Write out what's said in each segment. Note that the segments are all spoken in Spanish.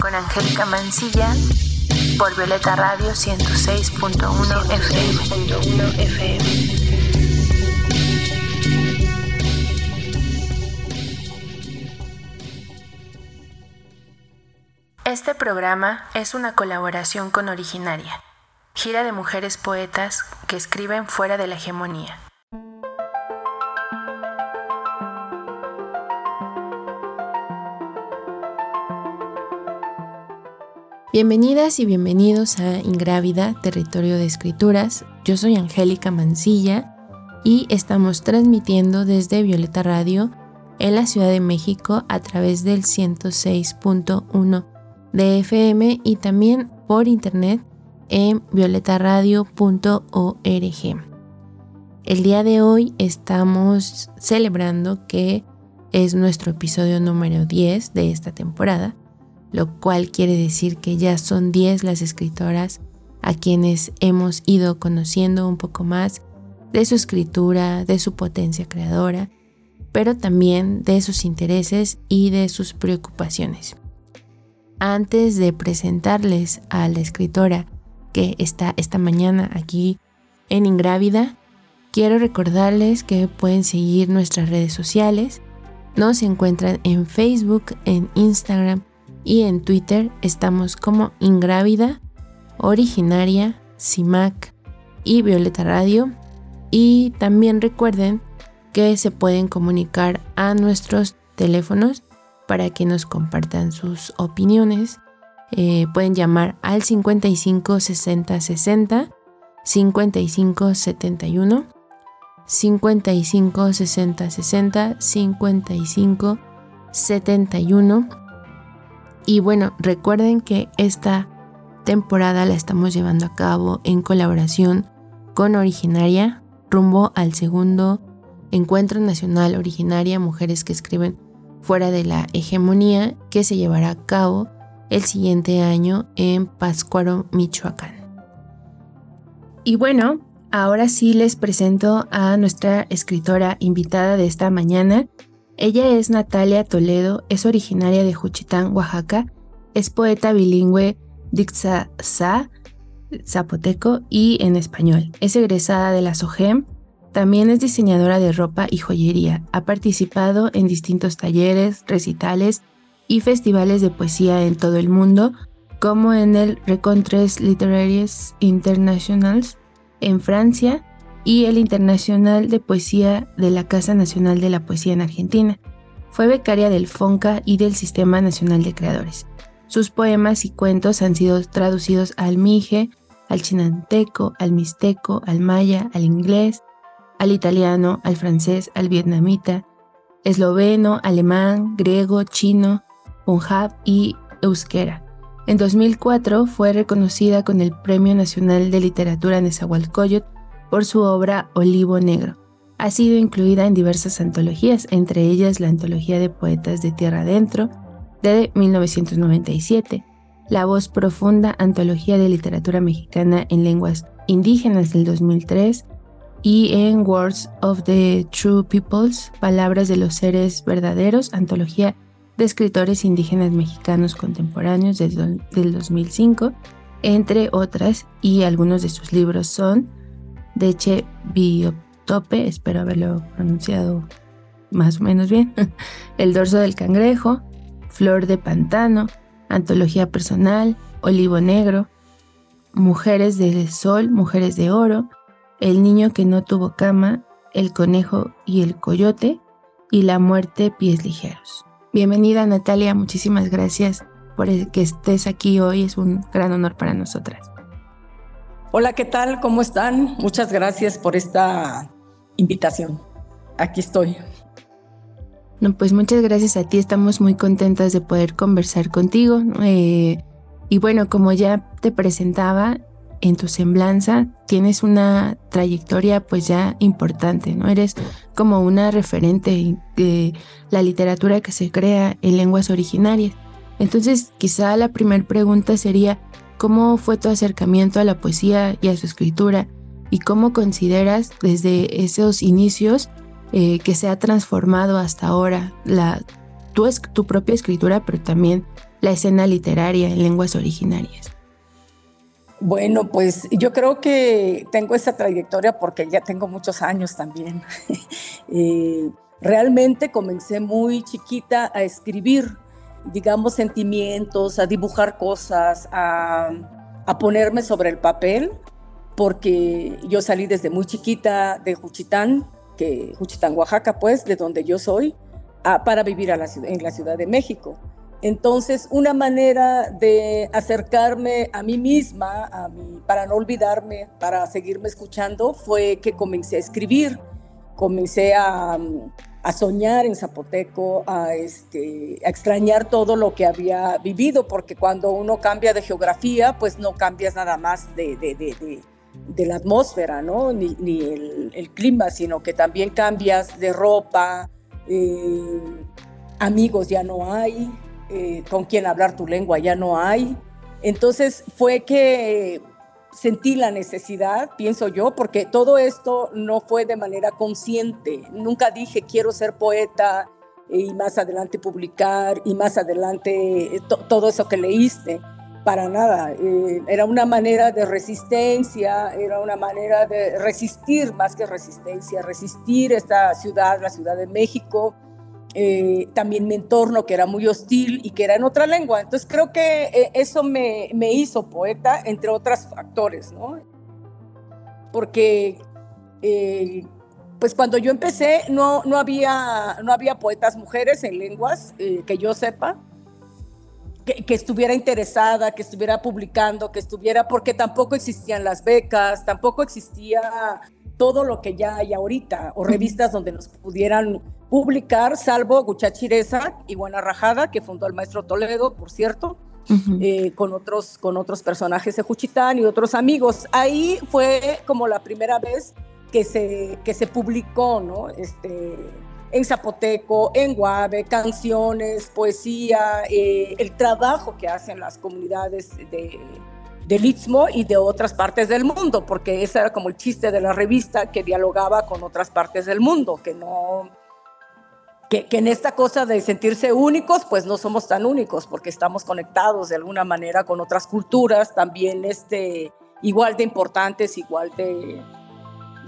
Con Angélica Mancilla por Violeta Radio 106.1 FM. 106.1 FM. Este programa es una colaboración con Originaria, gira de mujeres poetas que escriben fuera de la hegemonía. Bienvenidas y bienvenidos a Ingrávida, Territorio de Escrituras. Yo soy Angélica Mancilla y estamos transmitiendo desde Violeta Radio en la Ciudad de México a través del 106.1 de FM y también por internet en violetaradio.org. El día de hoy estamos celebrando que es nuestro episodio número 10 de esta temporada, lo cual quiere decir que ya son 10 las escritoras a quienes hemos ido conociendo un poco más de su escritura, de su potencia creadora, pero también de sus intereses y de sus preocupaciones. Antes de presentarles a la escritora que está esta mañana aquí en Ingrávida, quiero recordarles que pueden seguir nuestras redes sociales. Nos encuentran en Facebook, en Instagram y en Twitter. Estamos como Ingrávida, Originaria, CIMAC y Violeta Radio. Y también recuerden que se pueden comunicar a nuestros teléfonos para que nos compartan sus opiniones. Eh, pueden llamar al 55 60 60 55 71 55 60 60 55 71 y bueno recuerden que esta temporada la estamos llevando a cabo en colaboración con Originaria rumbo al segundo Encuentro Nacional Originaria Mujeres que escriben fuera de la hegemonía que se llevará a cabo el siguiente año en Pátzcuaro, Michoacán. Y bueno, ahora sí les presento a nuestra escritora invitada de esta mañana. Ella es Natalia Toledo, es originaria de Juchitán, Oaxaca, es poeta bilingüe Dixasa, zapoteco y en español. Es egresada de la SOGEM también es diseñadora de ropa y joyería. Ha participado en distintos talleres, recitales y festivales de poesía en todo el mundo, como en el Recontres Literaires Internationals en Francia y el Internacional de Poesía de la Casa Nacional de la Poesía en Argentina. Fue becaria del FONCA y del Sistema Nacional de Creadores. Sus poemas y cuentos han sido traducidos al mije, al chinanteco, al mixteco, al maya, al inglés, al italiano, al francés, al vietnamita, esloveno, alemán, griego, chino, punjab y euskera. En 2004 fue reconocida con el Premio Nacional de Literatura Nezahualcóyotl por su obra Olivo Negro. Ha sido incluida en diversas antologías, entre ellas la Antología de Poetas de Tierra Adentro de 1997, La Voz Profunda, Antología de Literatura Mexicana en Lenguas Indígenas del 2003, y en Words of the True Peoples, Palabras de los Seres Verdaderos, antología de escritores indígenas mexicanos contemporáneos del, 2005, entre otras, y algunos de sus libros son Deche Biotope, espero haberlo pronunciado más o menos bien, El dorso del cangrejo, Flor de pantano, Antología personal, Olivo negro, Mujeres del sol, Mujeres de oro, el niño que no tuvo cama, el conejo y el coyote y la muerte pies ligeros. Bienvenida Natalia, muchísimas gracias por que estés aquí hoy, es un gran honor para nosotras. Hola, ¿qué tal? ¿Cómo están? Muchas gracias por esta invitación. Aquí estoy. No, pues muchas gracias a ti, estamos muy contentas de poder conversar contigo. Eh, Y bueno, como ya te presentaba, en tu semblanza tienes una trayectoria pues ya importante, ¿no? Eres como una referente de la literatura que se crea en lenguas originarias. Entonces, quizá la primera pregunta sería, ¿cómo fue tu acercamiento a la poesía y a su escritura? ¿Y cómo consideras desde esos inicios eh, que se ha transformado hasta ahora la, tu, propia escritura, pero también la escena literaria en lenguas originarias? Bueno, pues yo creo que tengo esa trayectoria porque ya tengo muchos años también. Eh, realmente comencé muy chiquita a escribir, digamos, sentimientos, a dibujar cosas, a, ponerme sobre el papel, porque yo salí desde muy chiquita de Juchitán, que Juchitán, Oaxaca, pues, de donde yo soy, para vivir en la Ciudad de México. Entonces, una manera de acercarme a mí misma, a mí, para no olvidarme, para seguirme escuchando, fue que comencé a escribir, comencé a, soñar en zapoteco, este, a, extrañar todo lo que había vivido, porque cuando uno cambia de geografía, pues no cambias nada más de, la atmósfera, ¿no? ni, el, clima, sino que también cambias de ropa, eh, amigos ya no hay, eh, con quien hablar tu lengua ya no hay. Entonces fue que sentí la necesidad, pienso yo, porque todo esto no fue de manera consciente. Nunca dije quiero ser poeta y más adelante publicar y más adelante eh, todo eso que leíste. Para nada. Eh, era una manera de resistencia, era una manera de resistir más que resistencia, resistir esta ciudad, la Ciudad de México, eh, también mi entorno que era muy hostil y que era en otra lengua. Entonces creo que eh, eso me, hizo poeta, entre otros factores, ¿no? Porque eh, pues cuando yo empecé no, no, había, no había poetas mujeres en lenguas que yo sepa. Que, que, estuviera interesada, que estuviera publicando, que estuviera, porque tampoco existían las becas, tampoco existía todo lo que ya hay ahorita, o revistas donde nos pudieran publicar, salvo Guchachireza y Buena Rajada, que fundó el maestro Toledo, por cierto, eh, con, otros, con otros personajes de Juchitán y otros amigos. Ahí fue como la primera vez que se, que se publicó, ¿no? Este, en zapoteco, en guave, canciones, poesía, eh, el trabajo que hacen las comunidades de, del Istmo y de otras partes del mundo, porque ese era como el chiste de la revista que dialogaba con otras partes del mundo, que no que, en esta cosa de sentirse únicos, pues no somos tan únicos, porque estamos conectados de alguna manera con otras culturas, también este, igual de importantes, igual de,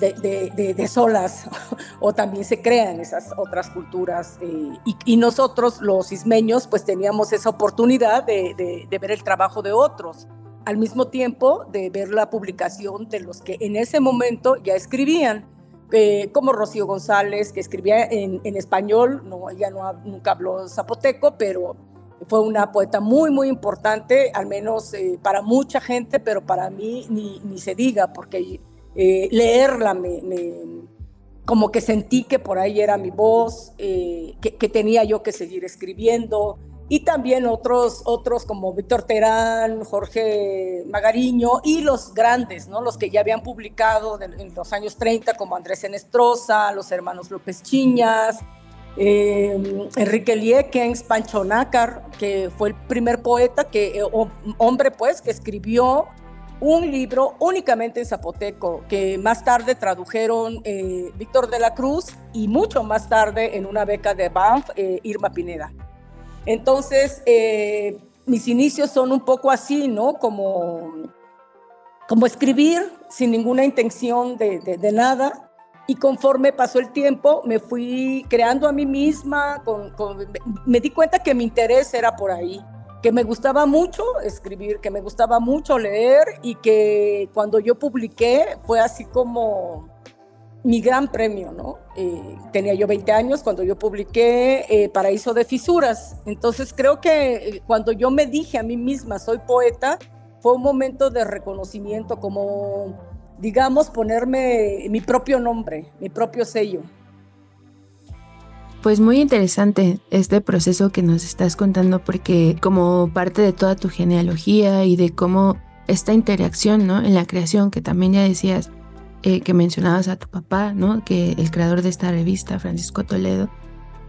de, de, solas, o también se crean esas otras culturas. Eh, y, y, nosotros, los ismeños, pues teníamos esa oportunidad de, ver el trabajo de otros al mismo tiempo de ver la publicación de los que en ese momento ya escribían, eh, como Rocío González, que escribía en, español, no, ella no, nunca habló zapoteco, pero fue una poeta muy, muy importante, al menos eh, para mucha gente, pero para mí ni, ni se diga, porque eh, leerla me, como que sentí que por ahí era mi voz, que, que tenía yo que seguir escribiendo, y también otros, otros como Víctor Terán, Jorge Magariño y los grandes, ¿no? los que ya habían publicado en los años 30 como Andrés Enestrosa, los hermanos López Chiñas, eh, Enrique Liekens, Pancho Nácar, que fue el primer poeta, que, eh, hombre pues, que escribió un libro únicamente en zapoteco, que más tarde tradujeron eh, Víctor de la Cruz y mucho más tarde en una beca de Banff, Irma Pineda. Entonces, eh, mis inicios son un poco así, ¿no? Como, como escribir sin ninguna intención de, nada. Y conforme pasó el tiempo, me fui creando a mí misma, me di cuenta que mi interés era por ahí, que me gustaba mucho escribir, que me gustaba mucho leer y que cuando yo publiqué fue así como mi gran premio, ¿no? Eh, tenía yo 20 años cuando yo publiqué eh, Paraíso de Fisuras. Entonces creo que eh, cuando yo me dije a mí misma, soy poeta, fue un momento de reconocimiento, como, digamos, ponerme mi propio nombre, mi propio sello. Pues muy interesante este proceso que nos estás contando porque como parte de toda tu genealogía y de cómo esta interacción, ¿no? En la creación, que también ya decías, eh, que mencionabas a tu papá, ¿no? Que el creador de esta revista, Francisco Toledo.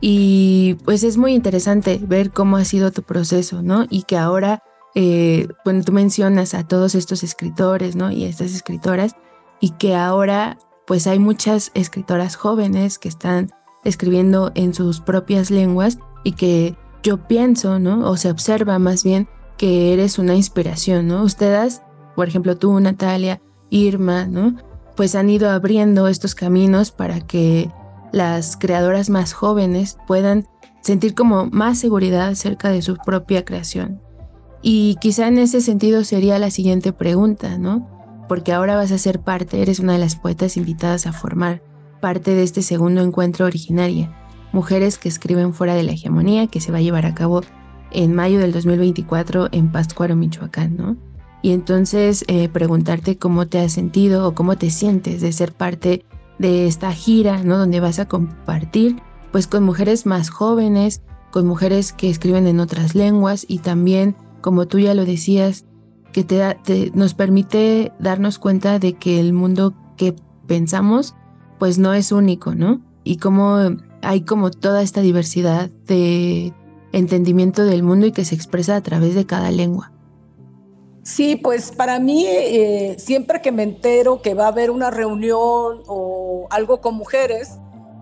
Y pues es muy interesante ver cómo ha sido tu proceso, ¿no? Y que ahora, eh, bueno, tú mencionas a todos estos escritores, ¿no? Y estas escritoras, y que ahora pues hay muchas escritoras jóvenes que están escribiendo en sus propias lenguas y que yo pienso, ¿no? O se observa más bien que eres una inspiración, ¿no? Ustedes, por ejemplo, tú, Natalia, Irma, ¿no? Pues han ido abriendo estos caminos para que las creadoras más jóvenes puedan sentir como más seguridad acerca de su propia creación. Y quizá en ese sentido sería la siguiente pregunta, ¿no? Porque ahora vas a ser parte, eres una de las poetas invitadas a formar parte de este segundo encuentro originaria, Mujeres que escriben fuera de la hegemonía, que se va a llevar a cabo en mayo del 2024 en Pátzcuaro, Michoacán, ¿no? Y entonces eh, preguntarte cómo te has sentido o cómo te sientes de ser parte de esta gira, ¿no? Donde vas a compartir, pues, con mujeres más jóvenes, con mujeres que escriben en otras lenguas y también, como tú ya lo decías, que te nos permite darnos cuenta de que el mundo que pensamos pues no es único, ¿no? Y cómo hay como toda esta diversidad de entendimiento del mundo y que se expresa a través de cada lengua. Sí, pues para mí eh, siempre que me entero que va a haber una reunión o algo con mujeres,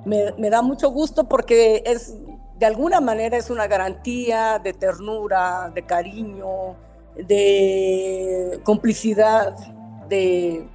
me, da mucho gusto porque es de alguna manera es una garantía de ternura, de cariño, de complicidad, de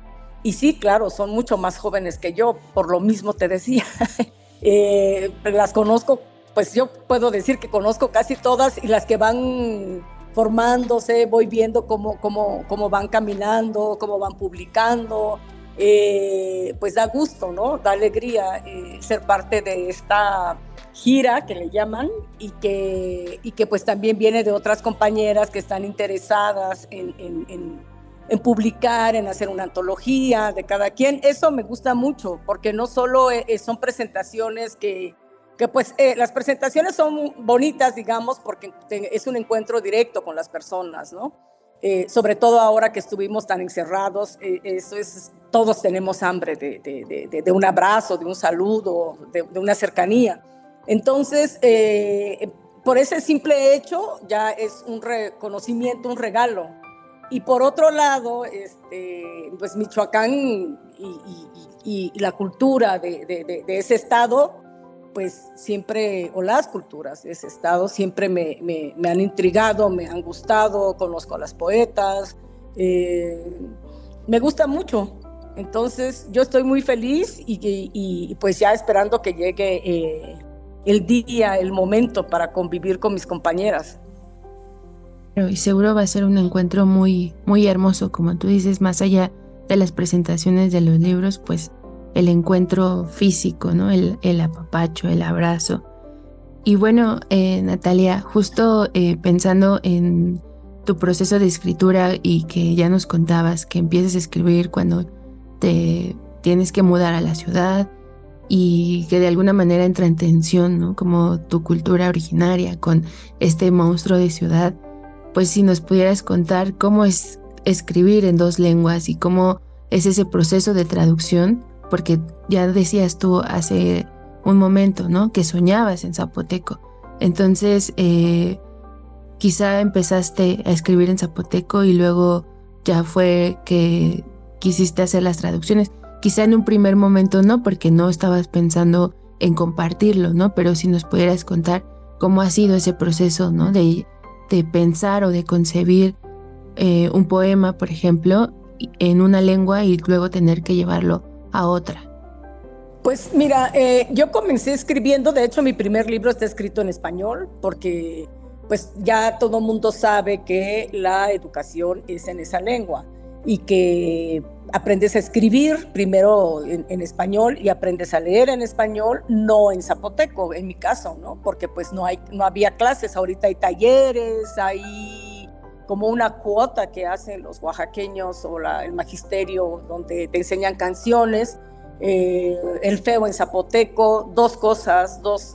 y sí, claro, son mucho más jóvenes que yo, por lo mismo te decía. eh, las conozco, pues yo puedo decir que conozco casi todas y las que van formándose, voy viendo cómo, cómo, cómo van caminando, cómo van publicando. Eh, pues da gusto, ¿no? Da alegría eh, ser parte de esta gira que le llaman y que, y que pues también viene de otras compañeras que están interesadas en, en en publicar, en hacer una antología de cada quien. Eso me gusta mucho, porque no solo eh, son presentaciones que, que pues eh, las presentaciones son bonitas, digamos, porque es un encuentro directo con las personas, ¿no? sobre todo ahora que estuvimos tan encerrados, eso es, todos tenemos hambre de, de, de, un abrazo, de un saludo, de, una cercanía. Entonces, por ese simple hecho ya es un reconocimiento, un regalo y por otro lado, este, pues Michoacán y, la cultura de, ese estado, pues siempre, o las culturas de ese estado, siempre me, han intrigado, me han gustado, conozco a las poetas, eh, me gusta mucho. Entonces yo estoy muy feliz y, pues ya esperando que llegue eh, el día, el momento para convivir con mis compañeras. Y seguro va a ser un encuentro muy, muy hermoso, como tú dices, más allá de las presentaciones de los libros, pues el encuentro físico, ¿no? El, el apapacho, el abrazo. Y bueno, eh, Natalia, justo eh, pensando en tu proceso de escritura y que ya nos contabas que empiezas a escribir cuando te tienes que mudar a la ciudad y que de alguna manera entra en tensión, ¿no? Como tu cultura originaria con este monstruo de ciudad pues si nos pudieras contar cómo es escribir en dos lenguas y cómo es ese proceso de traducción, porque ya decías tú hace un momento, ¿no? Que soñabas en zapoteco. Entonces, eh, quizá empezaste a escribir en zapoteco y luego ya fue que quisiste hacer las traducciones. Quizá en un primer momento no, porque no estabas pensando en compartirlo, ¿no? Pero si nos pudieras contar cómo ha sido ese proceso, ¿no? De pensar o de concebir eh, un poema, por ejemplo, en una lengua y luego tener que llevarlo otra? Pues mira, eh, yo comencé escribiendo, de hecho mi primer libro está escrito en español, porque pues ya todo mundo sabe que la educación es en esa lengua y que aprendes a escribir primero en, español y aprendes a leer en español, no en zapoteco, en mi caso, ¿no? Porque pues no, hay, no había clases, ahorita hay talleres, hay como una cuota que hacen los oaxaqueños o el magisterio donde te enseñan canciones, El feo en zapoteco, dos cosas, dos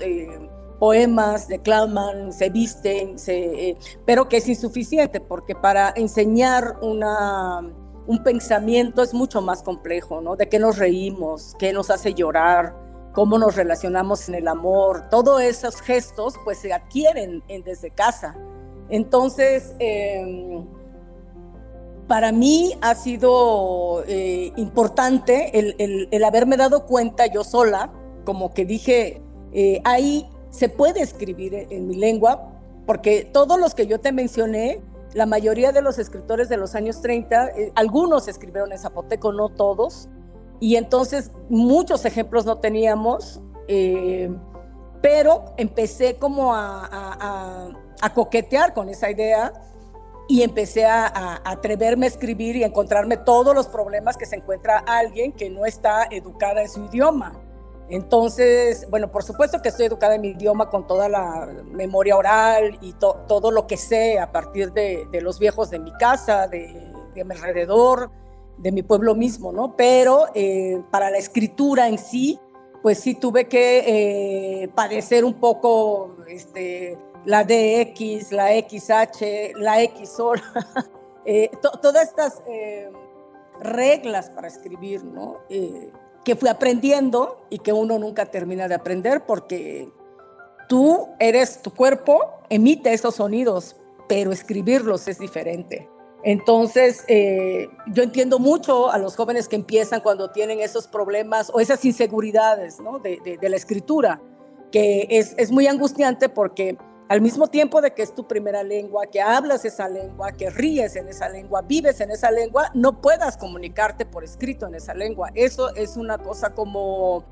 poemas, declaman, se visten, se, pero que es insuficiente porque para enseñar una, un pensamiento es mucho más complejo, ¿no? De qué nos reímos, qué nos hace llorar, cómo nos relacionamos en el amor, todos esos gestos pues se adquieren desde casa. Entonces, em, para mí ha sido eh, importante el, haberme dado cuenta yo sola, como que dije, eh, ahí se puede escribir en mi lengua, porque todos los que yo te mencioné, la mayoría de los escritores de los años 30, eh, algunos escribieron en zapoteco, no todos, y entonces muchos ejemplos no teníamos, pero empecé como a, coquetear con esa idea y empecé a, atreverme a escribir y a encontrarme todos los problemas que se encuentra alguien que no está educada en su idioma. Entonces, bueno, por supuesto que estoy educada en mi idioma con toda la memoria oral y todo lo que sé a partir de, los viejos de mi casa, de, de mi alrededor, de mi pueblo mismo, ¿no? Pero eh, para la escritura en sí, pues sí tuve que eh, padecer un poco este, la DX, la XH, la XOL, eh, todas estas reglas para escribir, ¿no? que fui aprendiendo y que uno nunca termina de aprender porque tú eres, tu cuerpo emite esos sonidos, pero escribirlos es diferente. Entonces, eh, yo entiendo mucho a los jóvenes que empiezan cuando tienen esos problemas o esas inseguridades ¿no? de, la escritura, que es, muy angustiante porque al mismo tiempo de que es tu primera lengua, que hablas esa lengua, que ríes en esa lengua, vives en esa lengua, no puedas comunicarte por escrito en esa lengua. Eso es una cosa como...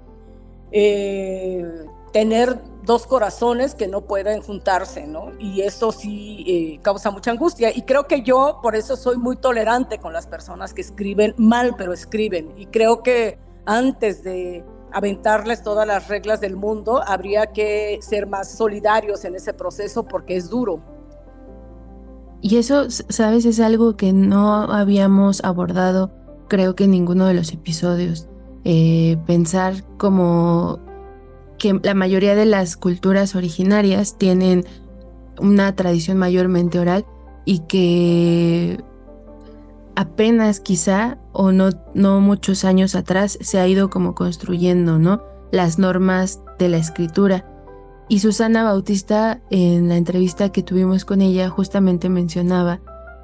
Eh, tener dos corazones que no pueden juntarse, ¿no? Y eso sí eh, causa mucha angustia. Y creo que yo por eso soy muy tolerante con las personas que escriben mal, pero escriben. Y creo que antes de aventarles todas las reglas del mundo, habría que ser más solidarios en ese proceso porque es duro. Y eso, sabes, es algo que no habíamos abordado, creo que en ninguno de los episodios. Eh, pensar como que la mayoría de las culturas originarias tienen una tradición mayormente oral y que apenas quizá o no, no muchos años atrás se ha ido como construyendo, ¿no? Las normas de la escritura. Y Susana Bautista en la entrevista que tuvimos con ella justamente mencionaba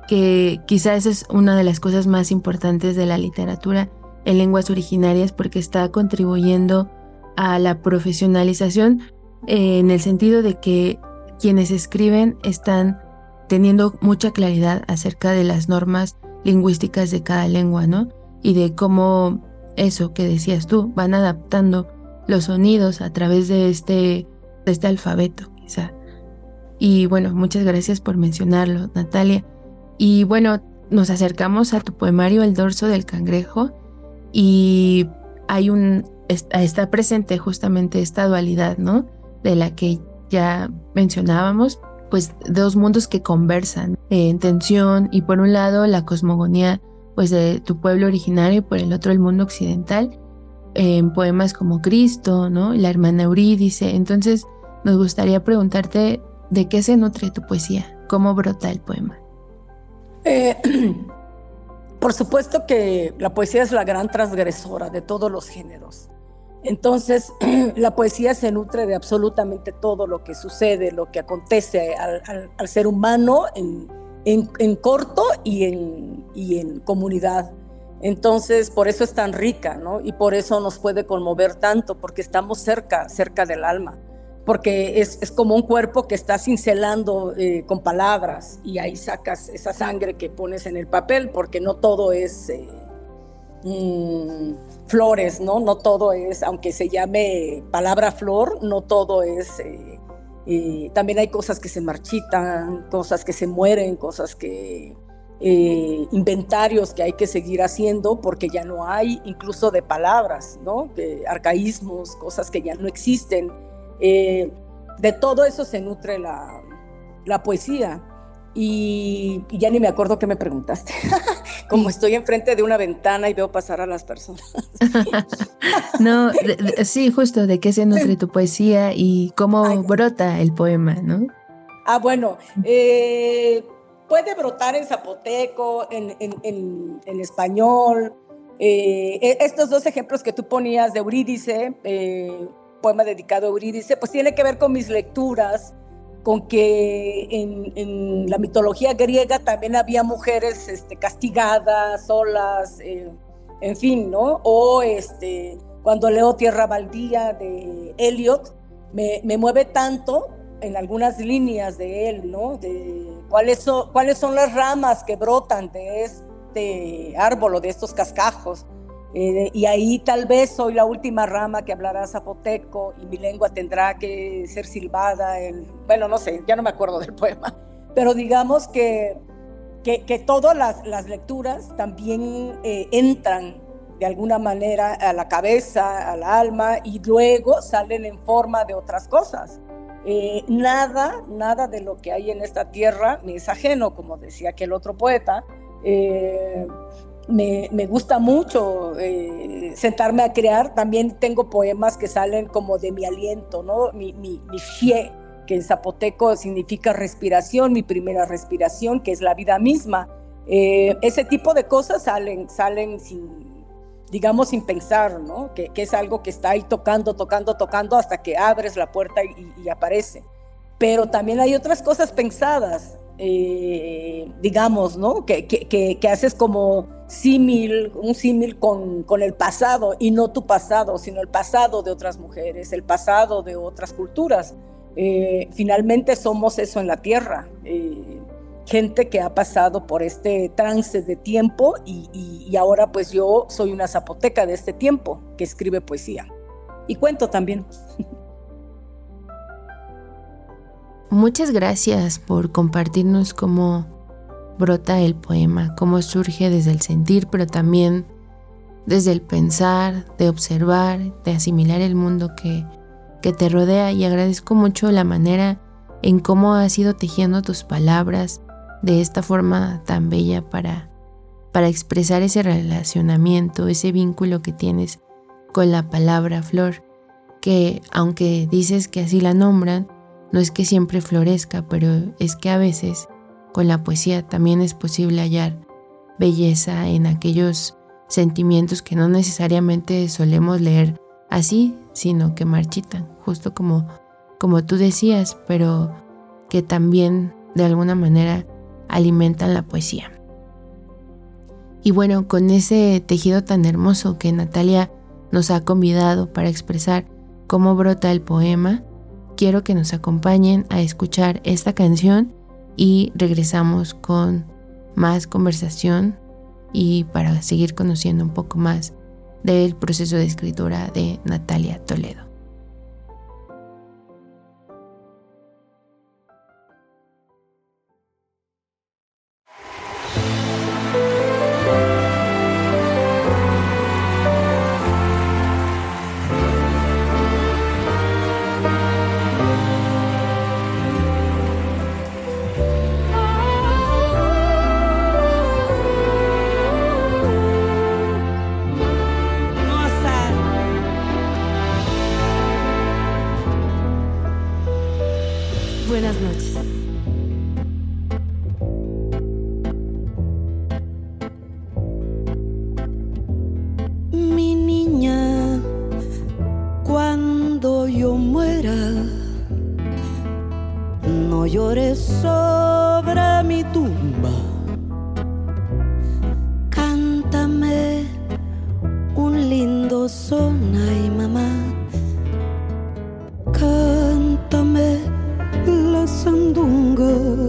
que quizá esa es una de las cosas más importantes de la literatura en lenguas originarias porque está contribuyendo a la profesionalización eh, en el sentido de que quienes escriben están teniendo mucha claridad acerca de las normas lingüísticas de cada lengua, ¿no? Y de cómo eso que decías tú, van adaptando los sonidos a través de este, este alfabeto, quizá. Y bueno, muchas gracias por mencionarlo, Natalia. Y bueno, nos acercamos a tu poemario El dorso del cangrejo y hay un está presente justamente esta dualidad, ¿no? De la que ya mencionábamos, pues dos mundos que conversan en tensión y por un lado la cosmogonía pues de tu pueblo originario y por el otro el mundo occidental en poemas como Cristo, ¿no? La hermana Eurídice. Entonces, nos gustaría preguntarte de qué se nutre tu poesía, cómo brota el poema. Eh, por supuesto que la poesía es la gran transgresora de todos los géneros. Entonces, la poesía se nutre de absolutamente todo lo que sucede, lo que acontece al, ser humano en, corto y en, en, comunidad. Entonces, por eso es tan rica, ¿no? Y por eso nos puede conmover tanto, porque estamos cerca, cerca del alma, porque es, como un cuerpo que está cincelando eh, con palabras y ahí sacas esa sangre que pones en el papel, porque no todo es... Eh, Mm, flores, ¿no? No todo es, aunque se llame palabra flor, no todo es... Eh, eh, también hay cosas que se marchitan, cosas que se mueren, cosas que... Eh, inventarios que hay que seguir haciendo porque ya no hay, incluso de palabras, ¿no? De arcaísmos, cosas que ya no existen. de todo eso se nutre la, la poesía. Y, ya ni me acuerdo qué me preguntaste. Como estoy enfrente de una ventana y veo pasar a las personas. no, sí, justo de qué se nutre tu poesía y cómo brota el poema, ¿no? Ah, bueno, eh, puede brotar en zapoteco, en, español. Eh, e, estos dos ejemplos que tú ponías de Eurídice, eh, poema dedicado a Eurídice, pues tiene que ver con mis lecturas con que en, la mitología griega también había mujeres este, castigadas, solas, eh, en fin, ¿no? O este, cuando leo Tierra Baldía de Eliot, me, mueve tanto en algunas líneas de él, ¿no? De cuáles son, cuáles son las ramas que brotan de este árbol o de estos cascajos. Eh, y ahí tal vez soy la última rama que hablará zapoteco y mi lengua tendrá que ser silbada. En, bueno, no sé, ya no me acuerdo del poema, pero digamos que, que, todas las, lecturas también eh, entran de alguna manera a la cabeza, al alma y luego salen en forma de otras cosas. Eh, nada, nada de lo que hay en esta tierra me es ajeno, como decía aquel otro poeta me, gusta mucho eh, sentarme a crear. También tengo poemas que salen como de mi aliento, ¿no? Mi, mi, fie, que en zapoteco significa respiración, mi primera respiración, que es la vida misma. Eh, ese tipo de cosas salen, salen sin, digamos, sin pensar, ¿no? Que, es algo que está ahí tocando, tocando, tocando hasta que abres la puerta y aparece. Pero también hay otras cosas pensadas. Eh, digamos, ¿no? Que, que, haces como símil, un símil con, con, el pasado y no tu pasado, sino el pasado de otras mujeres, el pasado de otras culturas. Eh, finalmente somos eso en la tierra, eh, gente que ha pasado por este trance de tiempo y, y ahora pues yo soy una zapoteca de este tiempo que escribe poesía y cuento también. Muchas gracias por compartirnos cómo brota el poema, cómo surge desde el sentir, pero también desde el pensar, de observar, de asimilar el mundo que, que te rodea. Y agradezco mucho la manera en cómo has ido tejiendo tus palabras de esta forma tan bella para, para expresar ese relacionamiento, ese vínculo que tienes con la palabra flor, que aunque dices que así la nombran, no es que siempre florezca, pero es que a veces con la poesía también es posible hallar belleza en aquellos sentimientos que no necesariamente solemos leer así, sino que marchitan, justo como, como tú decías, pero que también de alguna manera alimentan la poesía. Y bueno, con ese tejido tan hermoso que Natalia nos ha convidado para expresar cómo brota el poema, quiero que nos acompañen a escuchar esta canción y regresamos con más conversación y para seguir conociendo un poco más del proceso de escritura de Natalia Toledo.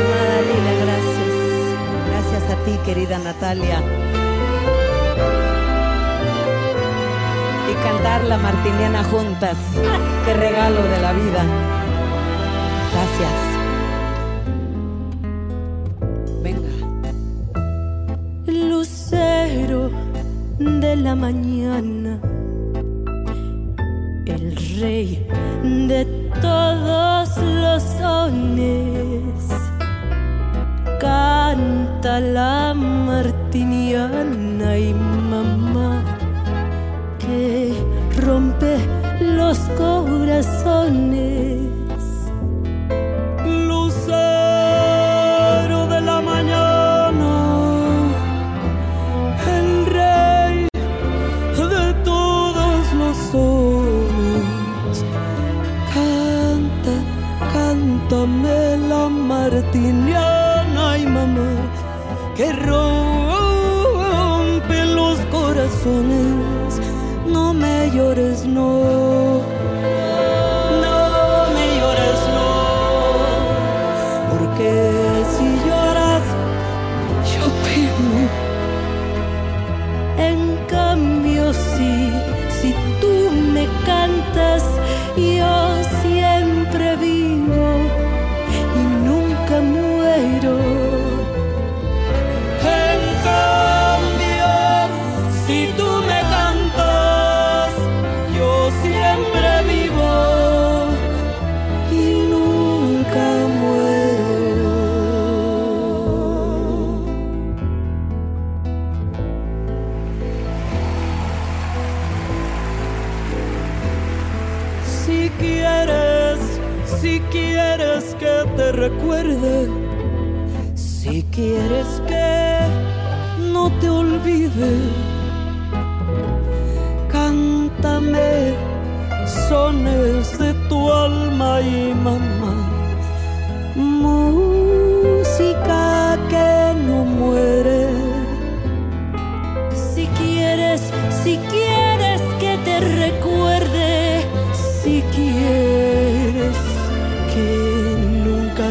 Amada Lila, gracias. Gracias a ti, querida Natalia. Y cantar la martiniana juntas. Qué regalo de la vida. Gracias. Venga. lucero de la mañana, la martiniana y mamá que rompe los corazones.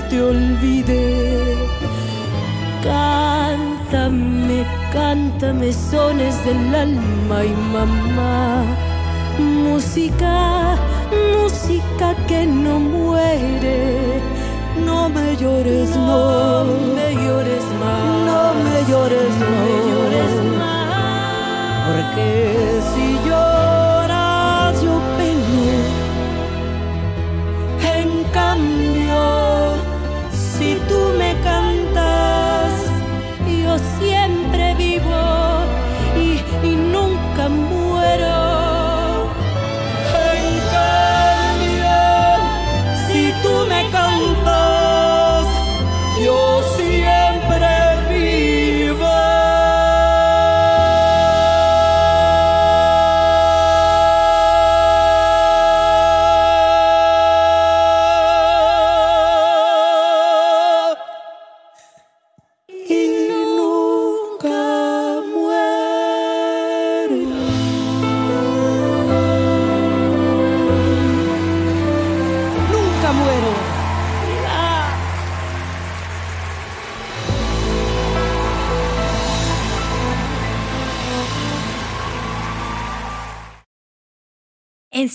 Te olvide, cántame, cántame sones del alma y mamá, música, música que no muere. No me llores, no, me llores más. No me llores, no me llores más. Porque si lloras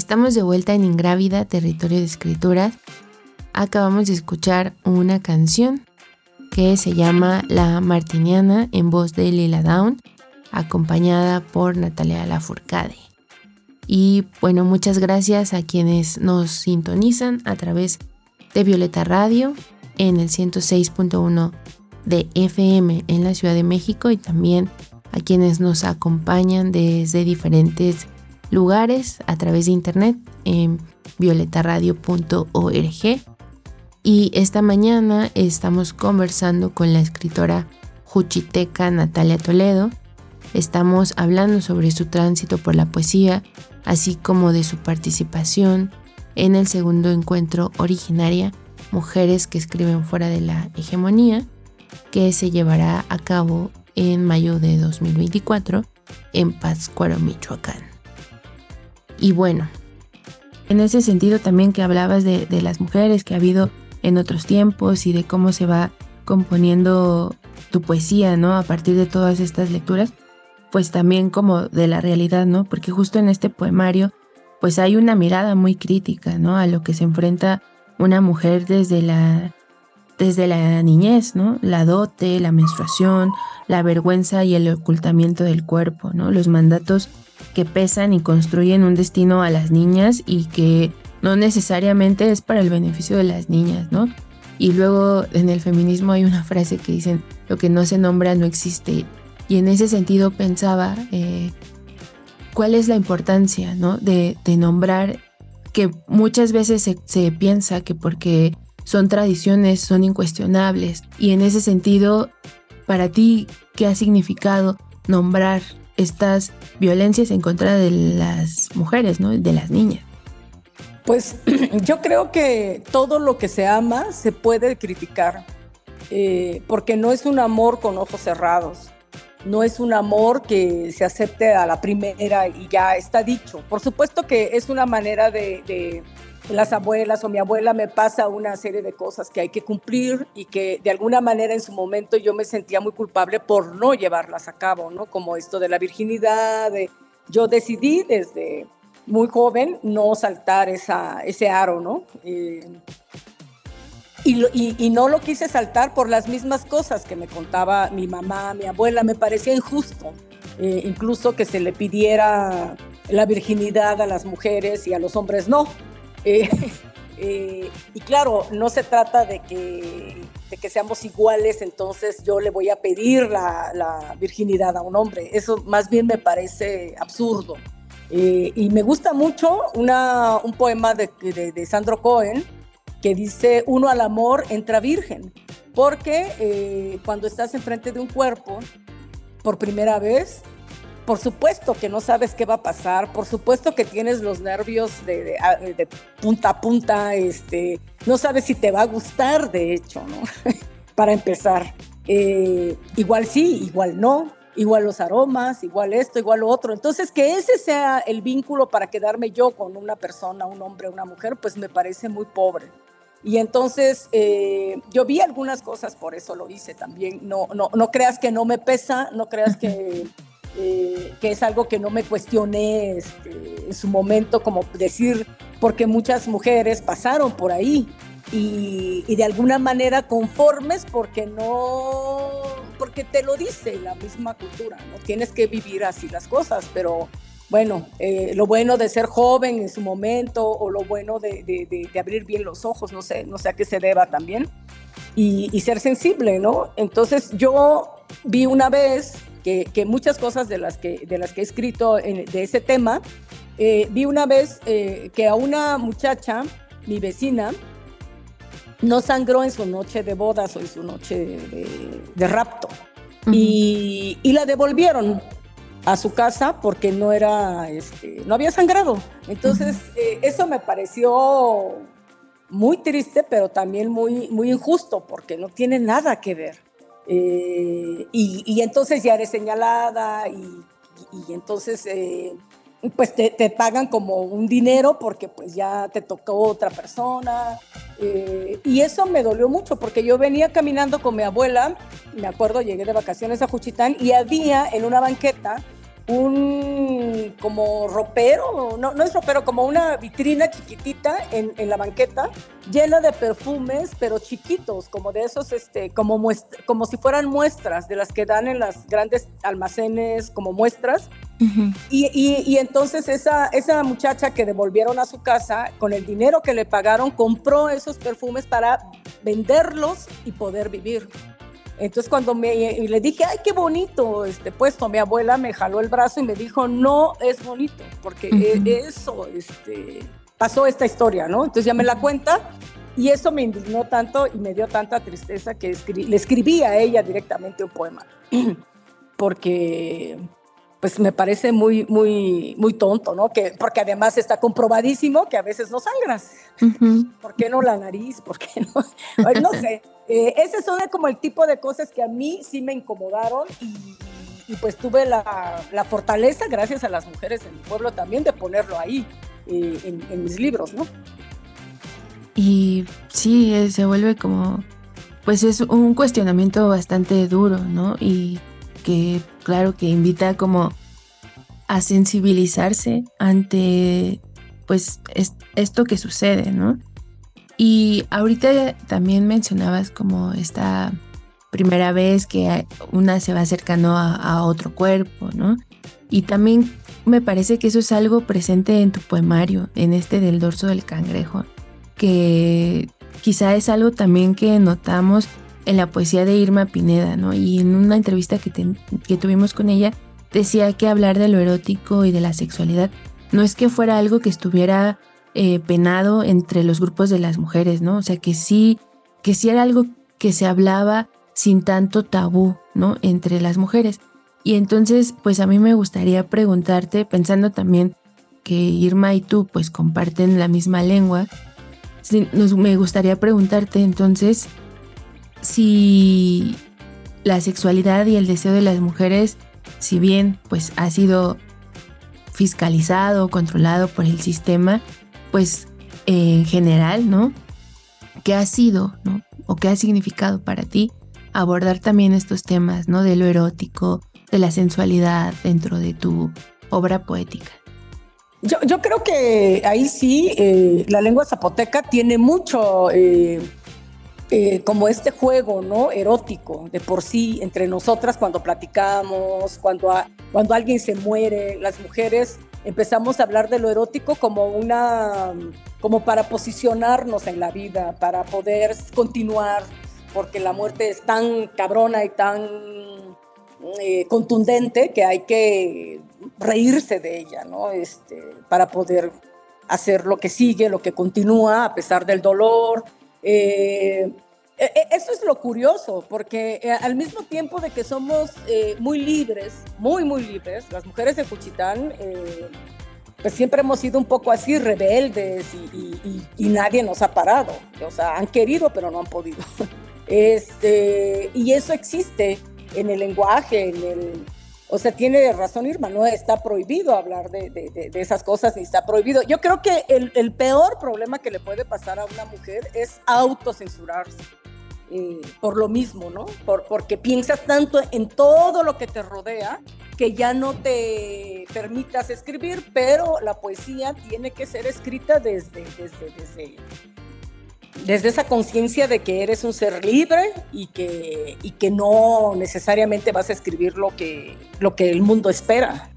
Estamos de vuelta en Ingrávida, territorio de escrituras. Acabamos de escuchar una canción que se llama La Martiniana en voz de Lila Down, acompañada por Natalia Lafourcade. Y bueno, muchas gracias a quienes nos sintonizan a través de Violeta Radio en el 106.1 de FM en la Ciudad de México y también a quienes nos acompañan desde diferentes lugares a través de internet en violetaradio.org. Y esta mañana estamos conversando con la escritora juchiteca Natalia Toledo. Estamos hablando sobre su tránsito por la poesía, así como de su participación en el segundo encuentro originaria Mujeres que escriben fuera de la hegemonía, que se llevará a cabo en mayo de 2024 en Pátzcuaro, Michoacán. Y bueno, en ese sentido también que hablabas de, las mujeres que ha habido en otros tiempos y de cómo se va componiendo tu poesía, ¿no? A partir de todas estas lecturas, pues también como de la realidad, ¿no? Porque justo en este poemario, pues hay una mirada muy crítica, ¿no? A lo que se enfrenta una mujer desde la, desde la niñez, ¿no? La dote, la menstruación, la vergüenza y el ocultamiento del cuerpo, ¿no? Los mandatos que pesan y construyen un destino a las niñas y que no necesariamente es para el beneficio de las niñas, ¿no? Y luego en el feminismo hay una frase que dicen, lo que no se nombra no existe. Y en ese sentido pensaba, eh, ¿cuál es la importancia ¿no? de, nombrar que muchas veces se, se, piensa que porque son tradiciones son incuestionables? Y en ese sentido, para ti, ¿qué ha significado nombrar estas violencias en contra de las mujeres, ¿no? de las niñas? Pues yo creo que todo lo que se ama se puede criticar, eh, porque no es un amor con ojos cerrados no es un amor que se acepte a la primera y ya está dicho. Por supuesto que es una manera de, las abuelas o mi abuela me pasa una serie de cosas que hay que cumplir y que de alguna manera en su momento yo me sentía muy culpable por no llevarlas a cabo, ¿no? Como esto de la virginidad, yo decidí desde muy joven no saltar esa, ese aro, ¿no? Eh, y, no lo quise saltar por las mismas cosas que me contaba mi mamá, mi abuela. Me parecía injusto, eh, incluso que se le pidiera la virginidad a las mujeres y a los hombres no. Eh, eh, y claro, no se trata de que, de que seamos iguales, entonces yo le voy a pedir la, virginidad a un hombre. Eso más bien me parece absurdo. y me gusta mucho un poema de, Sandro Cohen que dice uno al amor entra virgen, porque eh, cuando estás enfrente de un cuerpo por primera vez, por supuesto que no sabes qué va a pasar, por supuesto que tienes los nervios de, punta a punta, este, no sabes si te va a gustar, de hecho, ¿no? Para empezar. Eh, igual sí, igual no, igual los aromas, igual esto, igual lo otro. Entonces, que ese sea el vínculo para quedarme yo con una persona, un hombre, una mujer, pues me parece muy pobre. Y entonces eh, yo vi algunas cosas, por eso lo hice también. No, no, no creas que no me pesa, no creas que, eh, que es algo que no me cuestioné este, en su momento, como decir, porque muchas mujeres pasaron por ahí y, de alguna manera conformes porque no, porque te lo dice la misma cultura, no tienes que vivir así las cosas, pero bueno, eh, lo bueno de ser joven en su momento o lo bueno de, abrir bien los ojos, no sé, no sé a qué se deba también, y, ser sensible, ¿no? Entonces yo vi una vez que, muchas cosas de las que, de las que he escrito de ese tema, eh, vi una vez eh, que a una muchacha, mi vecina, no sangró en su noche de bodas o en su noche de, rapto. y, y la devolvieron a su casa porque no era, este, no había sangrado. Entonces, eh, eso me pareció muy triste, pero también muy, muy injusto porque no tiene nada que ver. Eh, y, entonces ya eres señalada y, entonces eh, pues te, pagan como un dinero porque pues ya te tocó otra persona. y eso me dolió mucho porque yo venía caminando con mi abuela, me acuerdo, llegué de vacaciones a Juchitán y había en una banqueta un como ropero, no, no es ropero, como una vitrina chiquitita en, en la banqueta, llena de perfumes, pero chiquitos, como de esos, este, como, como si fueran muestras, de las que dan en las grandes almacenes como muestras. y, y, y, entonces esa, esa muchacha que devolvieron a su casa, con el dinero que le pagaron, compró esos perfumes para venderlos y poder vivir. Entonces cuando me le dije, ay, qué bonito este puesto, mi abuela me jaló el brazo y me dijo, no es bonito, porque e, eso, este, pasó esta historia, ¿no? Entonces ya me la cuenta y eso me indignó tanto y me dio tanta tristeza que le escribí a ella directamente un poema, porque pues me parece muy, muy, muy tonto, ¿no? Que, porque además está comprobadísimo que a veces no sangras. ¿Por qué no la nariz? ¿Por qué no? no sé. Eh, ese son como el tipo de cosas que a mí sí me incomodaron y, pues tuve la, fortaleza, gracias a las mujeres en mi pueblo también, de ponerlo ahí eh, en, en, mis libros, ¿no? Y sí, eh, se vuelve como, pues es un cuestionamiento bastante duro, ¿no? Y que claro que invita como a sensibilizarse ante pues esto que sucede, ¿no? Y ahorita también mencionabas como esta primera vez que una se va acercando a, otro cuerpo, ¿no? Y también me parece que eso es algo presente en tu poemario, en este del dorso del cangrejo, que quizá es algo también que notamos en la poesía de Irma Pineda, ¿no? Y en una entrevista que, que tuvimos con ella, decía que hablar de lo erótico y de la sexualidad no es que fuera algo que estuviera eh, penado entre los grupos de las mujeres, ¿no? O sea, que sí, que sí era algo que se hablaba sin tanto tabú, ¿no? Entre las mujeres. Y entonces, pues a mí me gustaría preguntarte, pensando también que Irma y tú pues comparten la misma lengua, me gustaría preguntarte entonces si la sexualidad y el deseo de las mujeres, si bien pues ha sido fiscalizado, controlado por el sistema, pues en general, ¿no? ¿Qué ha sido, ¿no? O qué ha significado para ti abordar también estos temas, ¿no? De lo erótico, de la sensualidad dentro de tu obra poética. Yo, creo que ahí sí, eh, la lengua zapoteca tiene mucho eh, eh, como este juego, ¿no? Erótico de por sí entre nosotras cuando platicamos, cuando, cuando alguien se muere, las mujeres empezamos a hablar de lo erótico como una, como para posicionarnos en la vida, para poder continuar, porque la muerte es tan cabrona y tan eh, contundente que hay que reírse de ella, ¿no? Este, para poder hacer lo que sigue, lo que continúa a pesar del dolor. Eh, eso es lo curioso, porque eh, al mismo tiempo de que somos eh, muy libres, muy, muy libres, las mujeres de Juchitán, eh, pues siempre hemos sido un poco así rebeldes y, nadie nos ha parado. O sea, han querido, pero no han podido. Este, y eso existe en el lenguaje, en el... O sea, tiene razón Irma, no está prohibido hablar de, de, esas cosas ni está prohibido. Yo creo que el, el peor problema que le puede pasar a una mujer es autocensurarse. Eh, por lo mismo, ¿no? Por, porque piensas tanto en todo lo que te rodea que ya no te permitas escribir, pero la poesía tiene que ser escrita desde, desde, desde, desde esa conciencia de que eres un ser libre y que, y que no necesariamente vas a escribir lo que, lo que el mundo espera.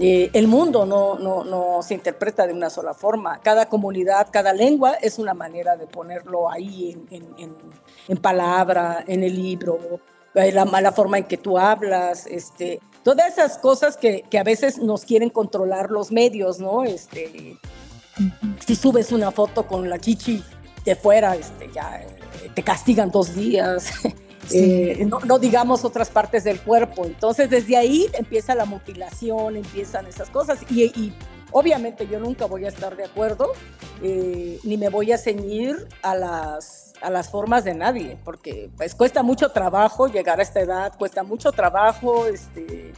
Eh, el mundo no, no, no, se interpreta de una sola forma. Cada comunidad, cada lengua es una manera de ponerlo ahí en, en, en, palabra, en el libro, eh, la mala forma en que tú hablas, este, todas esas cosas que, que, a veces nos quieren controlar los medios, ¿no? Este, si subes una foto con la chichi de fuera, este, ya eh, te castigan dos días. Eh, no, digamos otras partes del cuerpo. Entonces desde ahí empieza la mutilación, empiezan esas cosas y, obviamente yo nunca voy a estar de acuerdo eh, ni me voy a ceñir a las, a las formas de nadie, porque pues cuesta mucho trabajo llegar a esta edad, cuesta mucho trabajo este,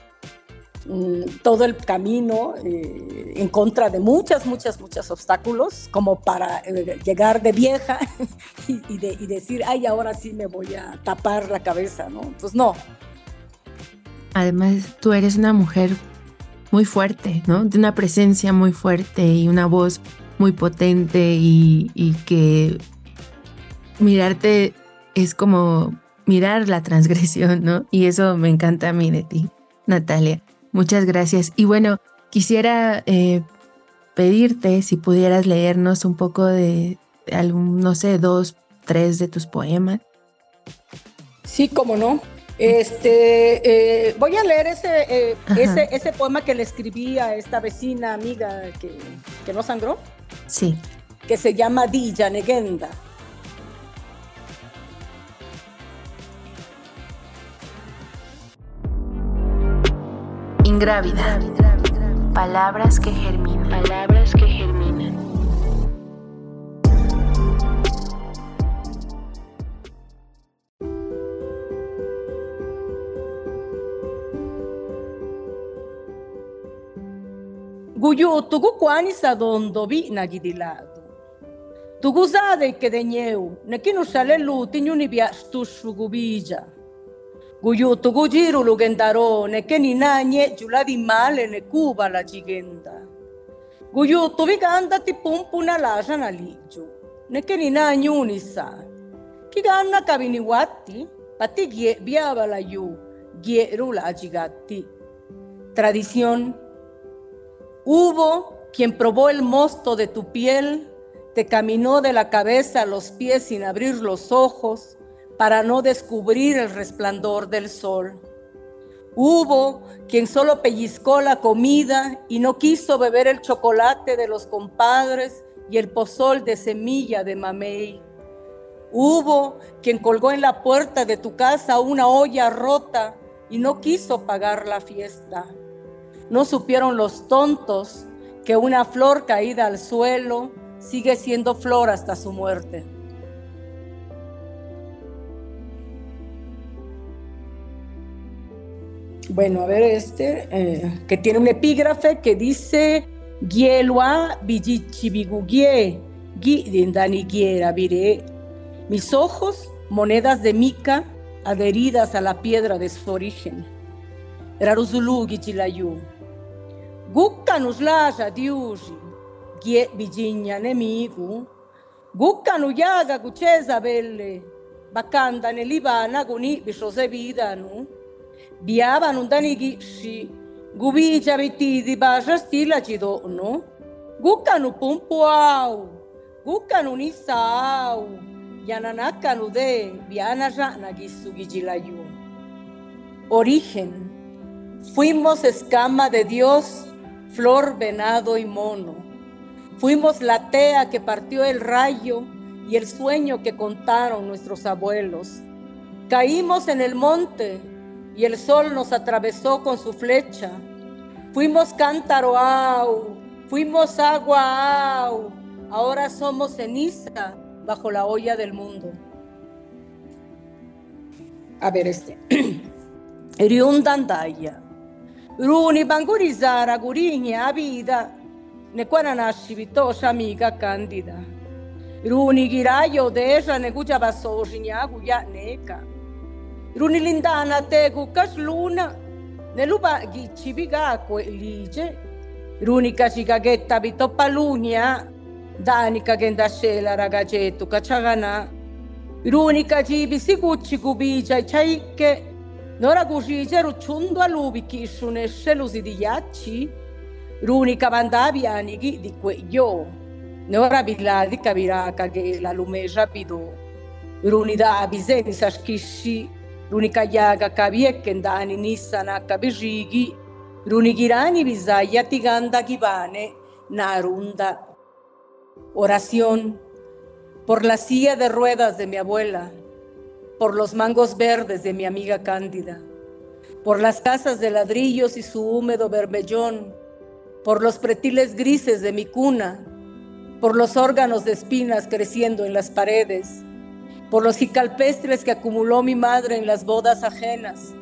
Mm, todo el camino eh, en contra de muchas, muchas, muchos obstáculos, como para eh, llegar de vieja y, decir, ay, ahora sí me voy a tapar la cabeza, ¿no? Pues no. Además, tú eres una mujer muy fuerte, ¿no? De una presencia muy fuerte y una voz muy potente y, que mirarte es como mirar la transgresión, ¿no? Y eso me encanta a mí de ti, Natalia. Muchas gracias. Y bueno, quisiera eh, pedirte si pudieras leernos un poco de algún, no sé, dos, tres de tus poemas. Sí, cómo no. Este, eh, voy a leer ese, eh, ese, ese, poema que le escribí a esta vecina amiga que, que no sangró. Sí. Que se llama Dilla Negenda. Ingrávida. Palabras que germinan. Palabras que germinan. guyu tuku kwani sa dondobi na yidilado. Tuku sade que deñeu, nekinu sale luti nyuni bia stusugubilla. Guyu tuku jiru lugentaro, nekeni nañe yuladi male ne cuba la chigenda. Guyu tubi ganda tipumpu na lasa na licho, nekeni na nyuni sa. Kigana kabiniwati, pati gie biaba la yu, gieru la chigati. Tradición Hubo quien probó el mosto de tu piel, te caminó de la cabeza a los pies sin abrir los ojos para no descubrir el resplandor del sol. Hubo quien solo pellizcó la comida y no quiso beber el chocolate de los compadres y el pozol de semilla de mamey. Hubo quien colgó en la puerta de tu casa una olla rota y no quiso pagar la fiesta. No supieron los tontos que una flor caída al suelo sigue siendo flor hasta su muerte. Bueno, a ver este, eh, que tiene un epígrafe que dice, Gielua bijichibigugie, guiera vire. Mis ojos, monedas de mica adheridas a la piedra de su origen. Raruzulu gichilayu. Gukka nos laja diuji, gie vigigna nemigu. Gukka nu yaga gucesa belle, bakanda ne libana guni bishose vidanu. Biava non dani gishi, gubicia vitidi basha stila cidonu. Gukka nu pumpuau, gukka nu nisau, yananaka nu de, gisu gichilayu. Origen. Fuimos escama de Dios flor, venado y mono. Fuimos la tea que partió el rayo y el sueño que contaron nuestros abuelos. Caímos en el monte y el sol nos atravesó con su flecha. Fuimos cántaro, au, fuimos agua, au. Ahora somos ceniza bajo la olla del mundo. A ver este. Riundandaya. Runi Bangurisara Curigna Apita, ne qua nasci pittosa amica candida. Runi Chiraio Tesa ne cucia passò signa cuia neca. Runi Lindana te cucas luna, ne lupa ghicci picacque lice, Runi cacicachetta pittoppa lugna, danica che indascela ragacetto cacciagana. L'unica cibi si cucci cubicia e ciaicche capiraca che la lume rapido, l'unità biseni sa schisci, l'unica iaga capie che ndani nissana capirighi, l'unichirani bisaglia ti canta chi pane, na runda. Oración. Por la silla de ruedas de mi abuela, por los mangos verdes de mi amiga Cándida, por las casas de ladrillos y su húmedo bermellón, por los pretiles grises de mi cuna, por los órganos de espinas creciendo en las paredes, por los jicalpestres que acumuló mi madre en las bodas ajenas,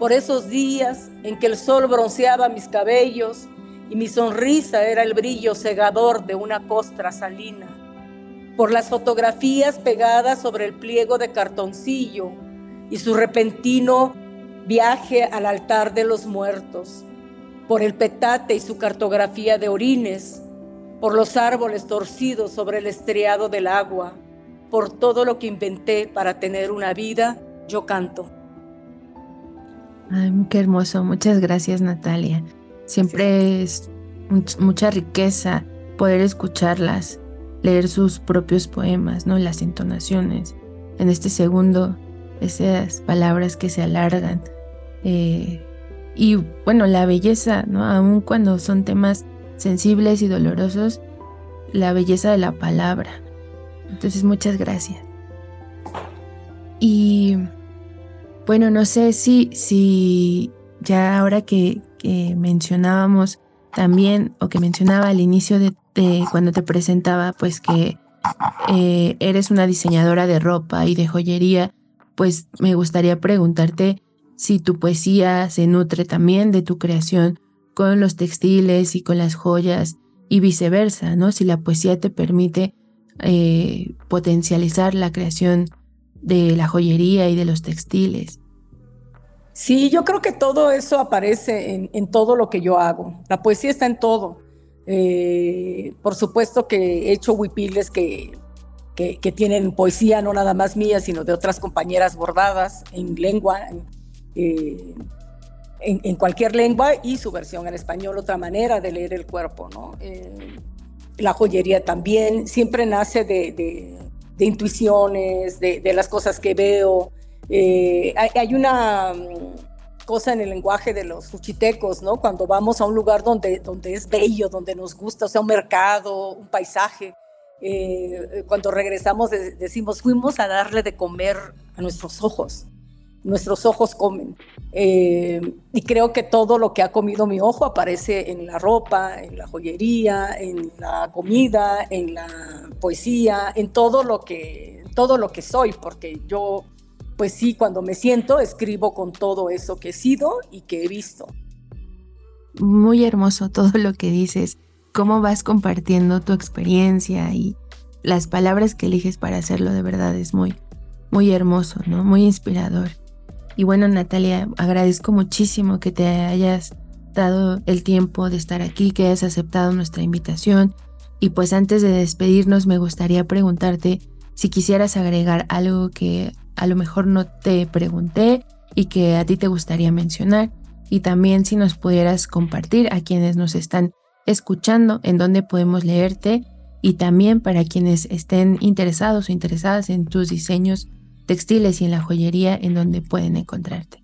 por esos días en que el sol bronceaba mis cabellos y mi sonrisa era el brillo cegador de una costra salina por las fotografías pegadas sobre el pliego de cartoncillo y su repentino viaje al altar de los muertos, por el petate y su cartografía de orines, por los árboles torcidos sobre el estriado del agua, por todo lo que inventé para tener una vida, yo canto. Ay, qué hermoso. Muchas gracias, Natalia. Siempre es mucha riqueza poder escucharlas, leer sus propios poemas, ¿no? Las entonaciones. En este segundo, esas palabras que se alargan. Eh, y bueno, la belleza, ¿no? Aun cuando son temas sensibles y dolorosos, la belleza de la palabra. Entonces, muchas gracias. Y bueno, no sé si, si ya ahora que, mencionábamos también, o que mencionaba al inicio de, cuando te presentaba, pues que eh, eres una diseñadora de ropa y de joyería, pues me gustaría preguntarte si tu poesía se nutre también de tu creación con los textiles y con las joyas y viceversa, ¿no? Si la poesía te permite eh, potencializar la creación de la joyería y de los textiles. Sí, yo creo que todo eso aparece en, todo lo que yo hago. La poesía está en todo. Eh, por supuesto que he hecho huipiles que, que, tienen poesía, no nada más mía, sino de otras compañeras bordadas en lengua, eh, en, cualquier lengua y su versión en español, otra manera de leer el cuerpo. ¿no? Eh, la joyería también siempre nace de, de intuiciones, de, las cosas que veo. Eh, hay, una cosa en el lenguaje de los fuchitecos, ¿no? Cuando vamos a un lugar donde, donde es bello, donde nos gusta, o sea, un mercado, un paisaje, eh, cuando regresamos decimos, fuimos a darle de comer a nuestros ojos nuestros ojos comen. Eh, y creo que todo lo que ha comido mi ojo aparece en la ropa, en la joyería, en la comida, en la poesía, en todo lo que, todo lo que soy, porque yo, pues sí, cuando me siento, escribo con todo eso que he sido y que he visto. Muy hermoso todo lo que dices, cómo vas compartiendo tu experiencia y las palabras que eliges para hacerlo de verdad es muy, muy hermoso, ¿no? Muy inspirador. Y bueno, Natalia, agradezco muchísimo que te hayas dado el tiempo de estar aquí, que hayas aceptado nuestra invitación. Y pues antes de despedirnos, me gustaría preguntarte si quisieras agregar algo que a lo mejor no te pregunté y que a ti te gustaría mencionar. Y también si nos pudieras compartir a quienes nos están escuchando en dónde podemos leerte y también para quienes estén interesados o interesadas en tus diseños textiles y en la joyería en donde pueden encontrarte?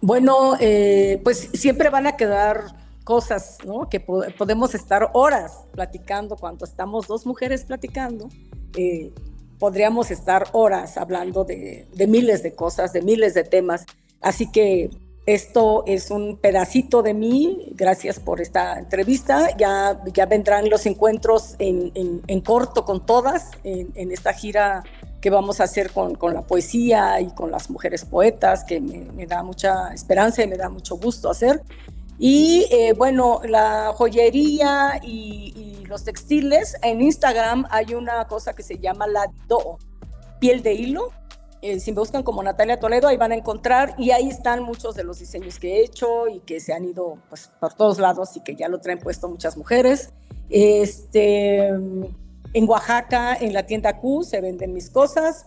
Bueno, eh, pues siempre van a quedar cosas, ¿no? Que podemos estar horas platicando cuando estamos dos mujeres platicando. Eh, podríamos estar horas hablando de, de, miles de cosas, de miles de temas. Así que esto es un pedacito de mí. Gracias por esta entrevista. Ya, ya vendrán los encuentros en, en, en corto con todas en, en esta gira que vamos a hacer con, con, la poesía y con las mujeres poetas, que me, da mucha esperanza y me da mucho gusto hacer. Y eh, bueno, la joyería y, los textiles, en Instagram hay una cosa que se llama la do, piel de hilo. Eh, si me buscan como Natalia Toledo, ahí van a encontrar y ahí están muchos de los diseños que he hecho y que se han ido pues, por todos lados y que ya lo traen puesto muchas mujeres. Este en Oaxaca, en la tienda Q, se venden mis cosas.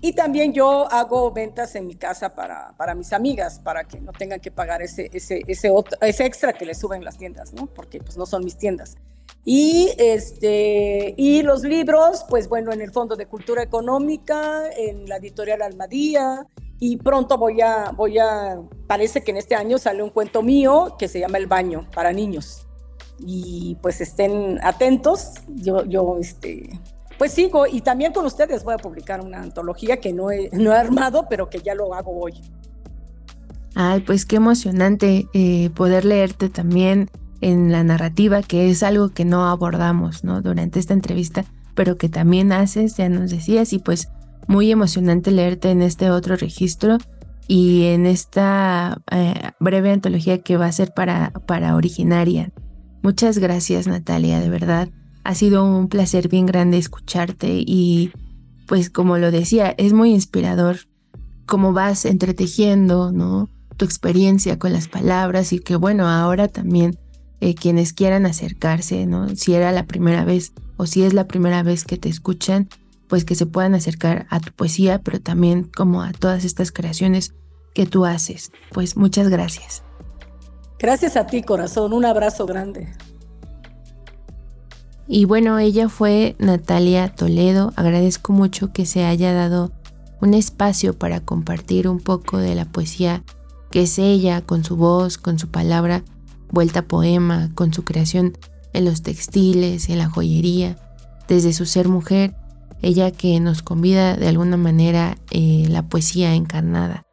Y también yo hago ventas en mi casa para, para mis amigas, para que no tengan que pagar ese, ese, ese, ese extra que les suben las tiendas, ¿no? Porque pues no son mis tiendas. Y, este, y los libros, pues bueno, en el Fondo de Cultura Económica, en la editorial Almadía, y pronto voy a, voy a, parece que en este año sale un cuento mío que se llama El Baño para niños y pues estén atentos. Yo, yo este, pues sigo y también con ustedes voy a publicar una antología que no he, no he armado, pero que ya lo hago hoy. Ay, pues qué emocionante eh, poder leerte también en la narrativa, que es algo que no abordamos durante esta entrevista, pero que también haces, ya nos decías, y pues muy emocionante leerte en este otro registro y en esta eh, breve antología que va a ser para, para originaria. Muchas gracias Natalia, de verdad. Ha sido un placer bien grande escucharte y pues como lo decía, es muy inspirador cómo vas entretejiendo, ¿no? tu experiencia con las palabras y que bueno, ahora también eh, quienes quieran acercarse, ¿no? Si era la primera vez o si es la primera vez que te escuchan, pues que se puedan acercar a tu poesía, pero también como a todas estas creaciones que tú haces. Pues muchas gracias. Gracias a ti, corazón. Un abrazo grande. Y bueno, ella fue Natalia Toledo. Agradezco mucho que se haya dado un espacio para compartir un poco de la poesía que es ella, con su voz, con su palabra, vuelta poema, con su creación en los textiles, en la joyería, desde su ser mujer, ella que nos convida de alguna manera eh, la poesía encarnada,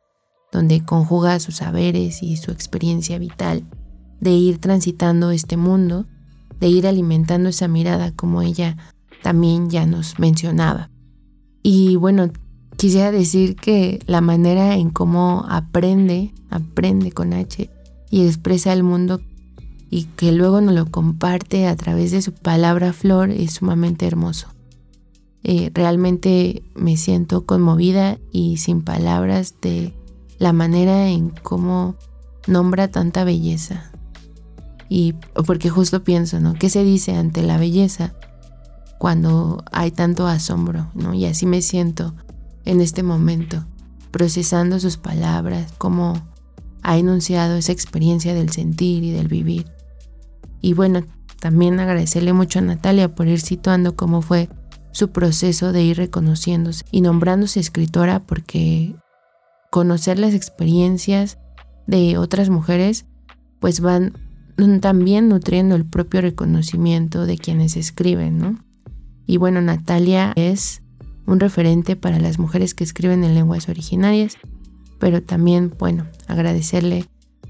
donde conjuga sus saberes y su experiencia vital de ir transitando este mundo, de ir alimentando esa mirada como ella también ya nos mencionaba. Y bueno, quisiera decir que la manera en cómo aprende, aprende con H y expresa el mundo y que luego nos lo comparte a través de su palabra flor es sumamente hermoso. Eh, realmente me siento conmovida y sin palabras de la manera en cómo nombra tanta belleza. Y porque justo pienso, ¿no? ¿Qué se dice ante la belleza cuando hay tanto asombro, ¿no? Y así me siento en este momento, procesando sus palabras, cómo ha enunciado esa experiencia del sentir y del vivir. Y bueno, también agradecerle mucho a Natalia por ir situando cómo fue su proceso de ir reconociéndose y nombrándose escritora porque conocer las experiencias de otras mujeres pues van también nutriendo el propio reconocimiento de quienes escriben, ¿no? Y bueno, Natalia es un referente para las mujeres que escriben en lenguas originarias, pero también, bueno, agradecerle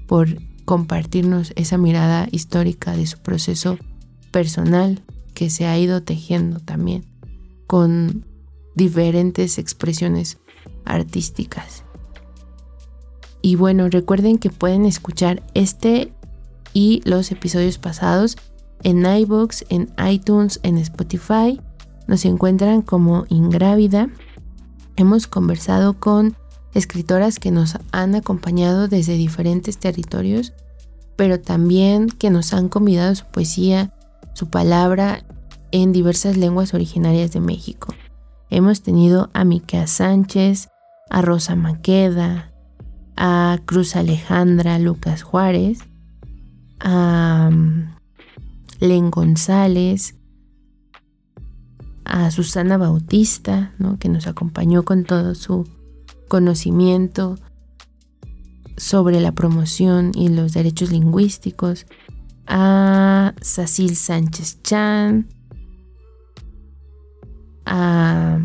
por compartirnos esa mirada histórica de su proceso personal que se ha ido tejiendo también con diferentes expresiones artísticas. Y bueno, recuerden que pueden escuchar este y los episodios pasados en iBox, en iTunes, en Spotify. Nos encuentran como Ingrávida. Hemos conversado con escritoras que nos han acompañado desde diferentes territorios, pero también que nos han convidado su poesía, su palabra en diversas lenguas originarias de México. Hemos tenido a Miquea Sánchez, a Rosa Maqueda, a Cruz Alejandra Lucas Juárez, a mm, Len González, a Susana Bautista, que nos acompañó con todo su conocimiento sobre la promoción y los derechos lingüísticos, a Sacil Sánchez Chan, a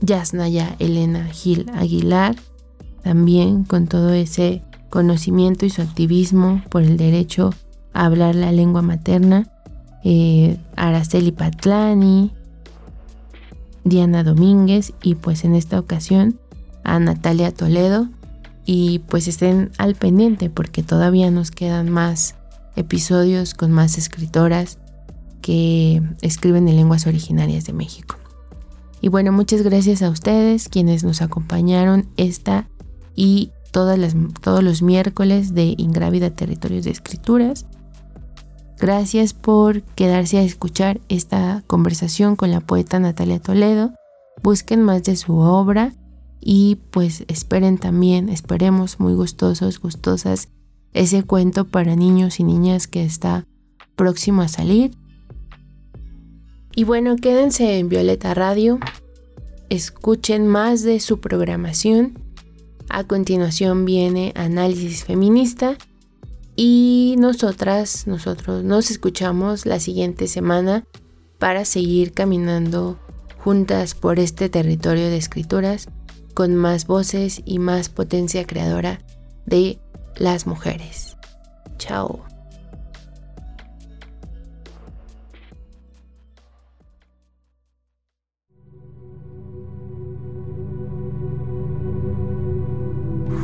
Yasnaya Elena Gil Aguilar, también con todo ese conocimiento y su activismo por el derecho a hablar la lengua materna, eh, Araceli Patlani, Diana Domínguez y pues en esta ocasión a Natalia Toledo y pues estén al pendiente porque todavía nos quedan más episodios con más escritoras que escriben en lenguas originarias de México. Y bueno, muchas gracias a ustedes quienes nos acompañaron esta y todos los miércoles de Ingrávida Territorios de Escrituras. Gracias por quedarse a escuchar esta conversación con la poeta Natalia Toledo. Busquen más de su obra y pues esperen también, esperemos muy gustosos, gustosas, ese cuento para niños y niñas que está próximo a salir. Y bueno, quédense en Violeta Radio, escuchen más de su programación. A continuación viene Análisis Feminista y nosotras, nosotros nos escuchamos la siguiente semana para seguir caminando juntas por este territorio de escrituras con más voces y más potencia creadora de las mujeres. Chao.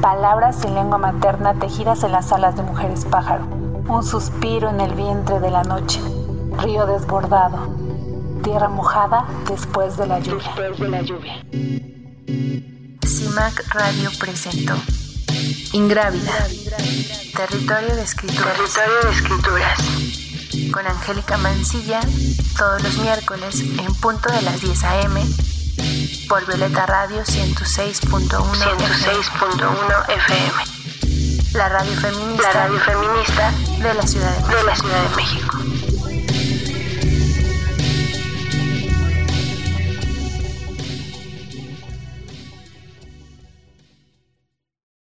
Palabras en lengua materna tejidas en las alas de mujeres pájaro. Un suspiro en el vientre de la noche. Río desbordado. Tierra mojada después de la lluvia. Después de la lluvia. CIMAC Radio presentó Ingrávida. Territorio de escrituras. Territorio de escrituras. Con Angélica Mancilla, todos los miércoles en punto de las 10 a.m. por Violeta Radio 106.1 106.1 FM. La radio feminista. La radio feminista de la Ciudad de México. De la Ciudad de México.